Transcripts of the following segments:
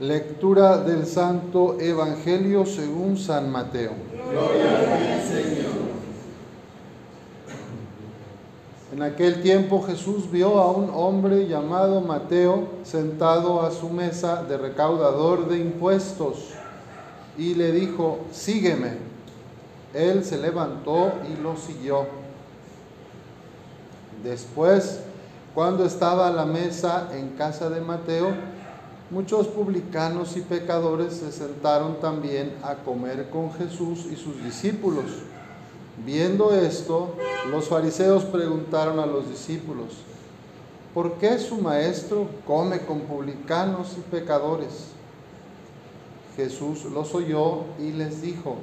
Lectura del Santo Evangelio según San Mateo. Gloria a ti, Señor. En aquel tiempo Jesús vio a un hombre llamado Mateo sentado a su mesa de recaudador de impuestos y le dijo, sígueme. Él se levantó y lo siguió. Después, cuando estaba a la mesa en casa de Mateo, muchos publicanos y pecadores se sentaron también a comer con Jesús y sus discípulos. Viendo esto, los fariseos preguntaron a los discípulos, ¿por qué su maestro come con publicanos y pecadores? Jesús los oyó y les dijo,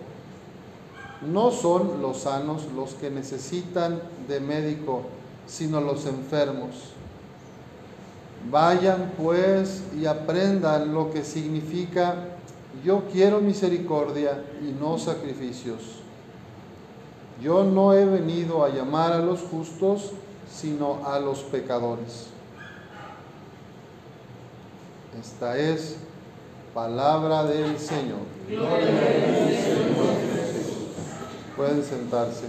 no son los sanos los que necesitan de médico, sino los enfermos. Vayan pues y aprendan lo que significa yo quiero misericordia y no sacrificios. Yo no he venido a llamar a los justos, sino a los pecadores. Esta es palabra del Señor. Pueden sentarse.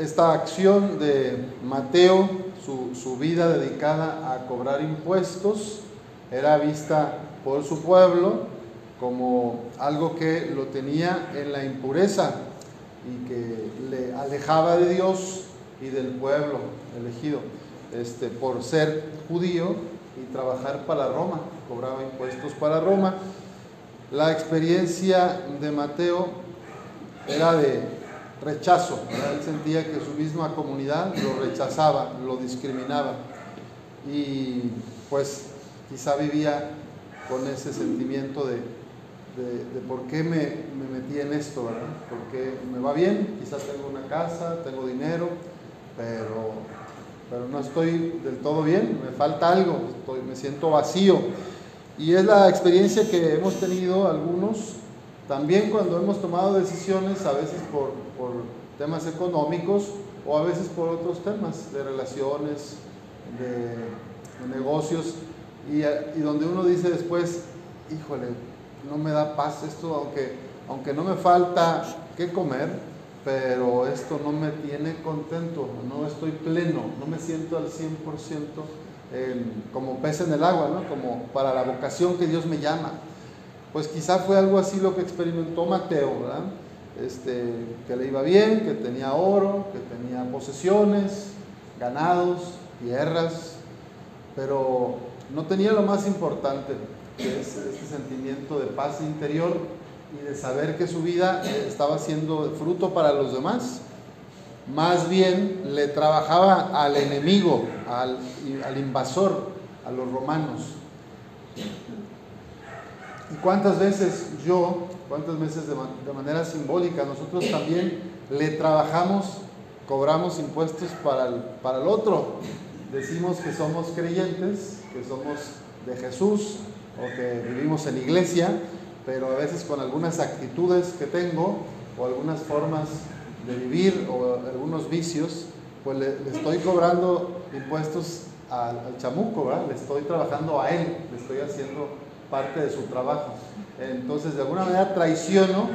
Esta acción de Mateo, su, su, vida dedicada a cobrar impuestos, era vista por su pueblo como algo que lo tenía en la impureza y que le alejaba de Dios y del pueblo elegido este, por ser judío y trabajar para Roma, cobraba impuestos para Roma. La experiencia de Mateo era de rechazo, él sentía que su misma comunidad lo rechazaba, lo discriminaba. Y pues quizá vivía con ese sentimiento de, de, por qué me, me, metí en esto, ¿verdad? Porque me va bien, quizás tengo una casa, tengo dinero, pero, pero no estoy del todo bien, me falta algo, estoy, me siento vacío. Y es la experiencia que hemos tenido algunos, también cuando hemos tomado decisiones, a veces por, por temas económicos o a veces por otros temas de relaciones, de, negocios, y, donde uno dice después, híjole, no me da paz esto, aunque, aunque no me falta qué comer, pero esto no me tiene contento, no estoy pleno, no me siento al 100% en, como pez en el agua, ¿no? como para la vocación que Dios me llama. Pues quizá fue algo así lo que experimentó Mateo, ¿verdad? Este, que le iba bien, que tenía oro, que tenía posesiones, ganados, tierras, pero no tenía lo más importante, que es este sentimiento de paz interior y de saber que su vida estaba siendo fruto para los demás. Más bien le trabajaba al enemigo, al, al invasor, a los romanos. ¿Y cuántas veces yo, cuántas veces de, manera simbólica, nosotros también le trabajamos, cobramos impuestos para el, para el otro? Decimos que somos creyentes, que somos de Jesús, o que vivimos en iglesia, pero a veces con algunas actitudes que tengo o algunas formas de vivir o algunos vicios, pues le, estoy cobrando impuestos al, chamuco, le estoy trabajando a él, le estoy haciendo parte de su trabajo. Entonces, de alguna manera traiciono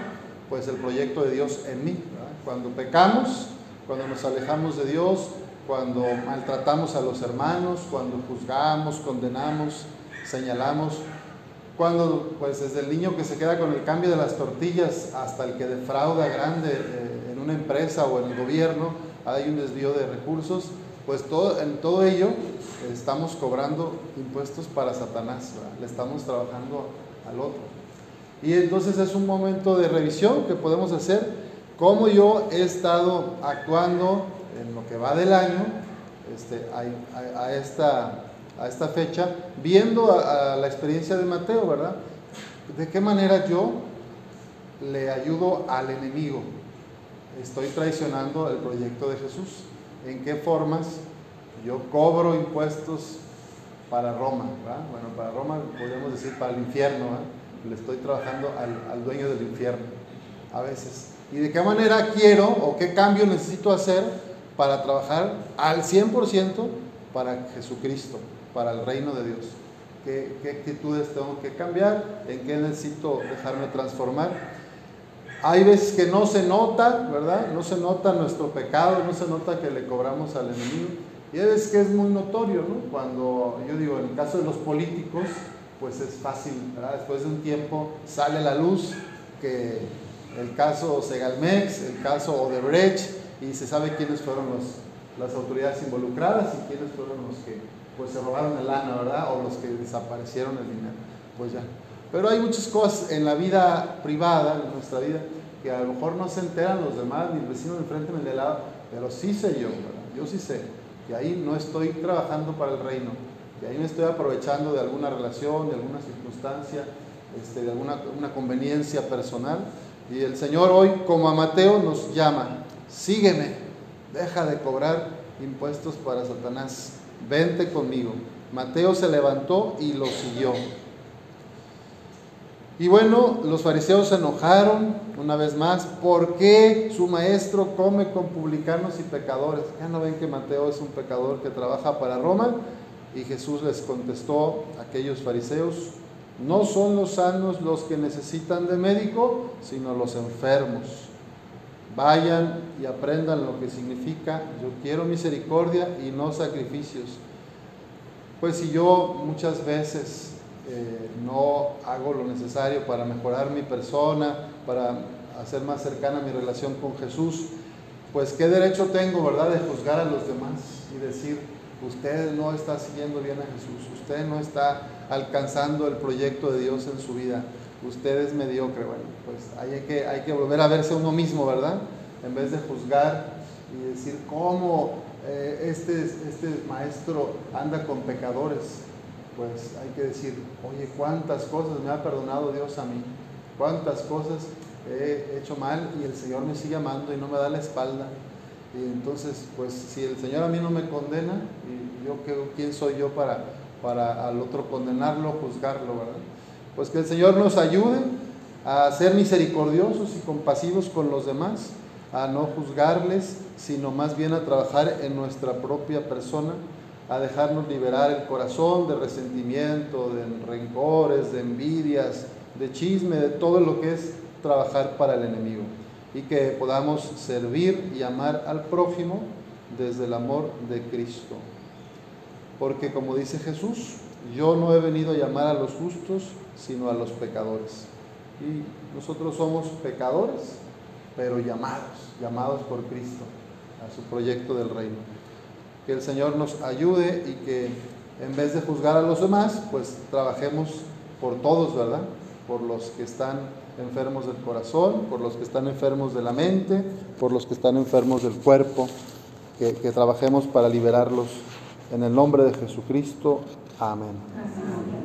pues el proyecto de Dios en mí. Cuando pecamos, cuando nos alejamos de Dios, cuando maltratamos a los hermanos, cuando juzgamos, condenamos, señalamos, cuando pues desde el niño que se queda con el cambio de las tortillas hasta el que defrauda grande eh, en una empresa o en el gobierno, hay un desvío de recursos, pues todo, en todo ello estamos cobrando impuestos para Satanás, le estamos trabajando al otro. Y entonces es un momento de revisión que podemos hacer, cómo yo he estado actuando en lo que va del año este, a, esta a esta fecha, viendo a, la experiencia de Mateo, ¿verdad? ¿De qué manera yo le ayudo al enemigo? Estoy traicionando el proyecto de Jesús. ¿En qué formas yo cobro impuestos para Roma? ¿verdad? Bueno, para Roma podríamos decir para el infierno. ¿verdad? Le estoy trabajando al, al dueño del infierno. A veces. y de qué manera quiero o qué cambio necesito hacer para trabajar al 100% para Jesucristo, para el reino de Dios. ¿Qué, ¿Qué, actitudes tengo que cambiar? ¿En qué necesito dejarme transformar? Hay veces que no se nota, ¿verdad? No se nota nuestro pecado, no se nota que le cobramos al enemigo. Y hay veces que es muy notorio, ¿no? Cuando yo digo, en el caso de los políticos, pues es fácil, ¿verdad? Después de un tiempo sale la luz que el caso Segalmex, el caso Odebrecht, y se sabe quiénes fueron los, las autoridades involucradas y quiénes fueron los que pues, se robaron el lana, ¿verdad? O los que desaparecieron el dinero. Pues ya. Pero hay muchas cosas en la vida privada, en nuestra vida, que a lo mejor no se enteran los demás, ni el vecino de enfrente ni el de lado, pero sí sé yo, ¿verdad? Yo sí sé que ahí no estoy trabajando para el reino, que ahí me estoy aprovechando de alguna relación, de alguna circunstancia, este, de alguna una conveniencia personal. Y el Señor hoy, como a Mateo, nos llama, sígueme, deja de cobrar impuestos para Satanás, vente conmigo. Mateo se levantó y lo siguió. Y bueno, los fariseos se enojaron una vez más. ¿Por qué su maestro come con publicanos y pecadores? Ya no ven que Mateo es un pecador que trabaja para Roma. Y Jesús les contestó a aquellos fariseos, no son los sanos los que necesitan de médico, sino los enfermos. Vayan y aprendan lo que significa, yo quiero misericordia y no sacrificios. Pues si yo muchas veces eh, no hago lo necesario para mejorar mi persona, para hacer más cercana mi relación con Jesús, pues qué derecho tengo, ¿verdad?, de juzgar a los demás y decir, usted no está siguiendo bien a Jesús, usted no está alcanzando el proyecto de Dios en su vida, usted es mediocre. Bueno, pues hay que, hay que volver a verse uno mismo, ¿verdad? En vez de juzgar y decir cómo eh, este, este maestro anda con pecadores pues hay que decir, oye, cuántas cosas me ha perdonado Dios a mí, cuántas cosas he hecho mal y el Señor me sigue amando y no me da la espalda. Y entonces, pues si el Señor a mí no me condena, y yo quién soy yo para, para al otro condenarlo, juzgarlo, ¿verdad? Pues que el Señor nos ayude a ser misericordiosos y compasivos con los demás, a no juzgarles, sino más bien a trabajar en nuestra propia persona a dejarnos liberar el corazón de resentimiento, de rencores, de envidias, de chisme, de todo lo que es trabajar para el enemigo. Y que podamos servir y amar al prójimo desde el amor de Cristo. Porque como dice Jesús, yo no he venido a llamar a los justos, sino a los pecadores. Y nosotros somos pecadores, pero llamados, llamados por Cristo a su proyecto del reino que el Señor nos ayude y que en vez de juzgar a los demás, pues trabajemos por todos, ¿verdad? Por los que están enfermos del corazón, por los que están enfermos de la mente, por los que están enfermos del cuerpo, que, trabajemos para liberarlos. En el nombre de Jesucristo. Amén.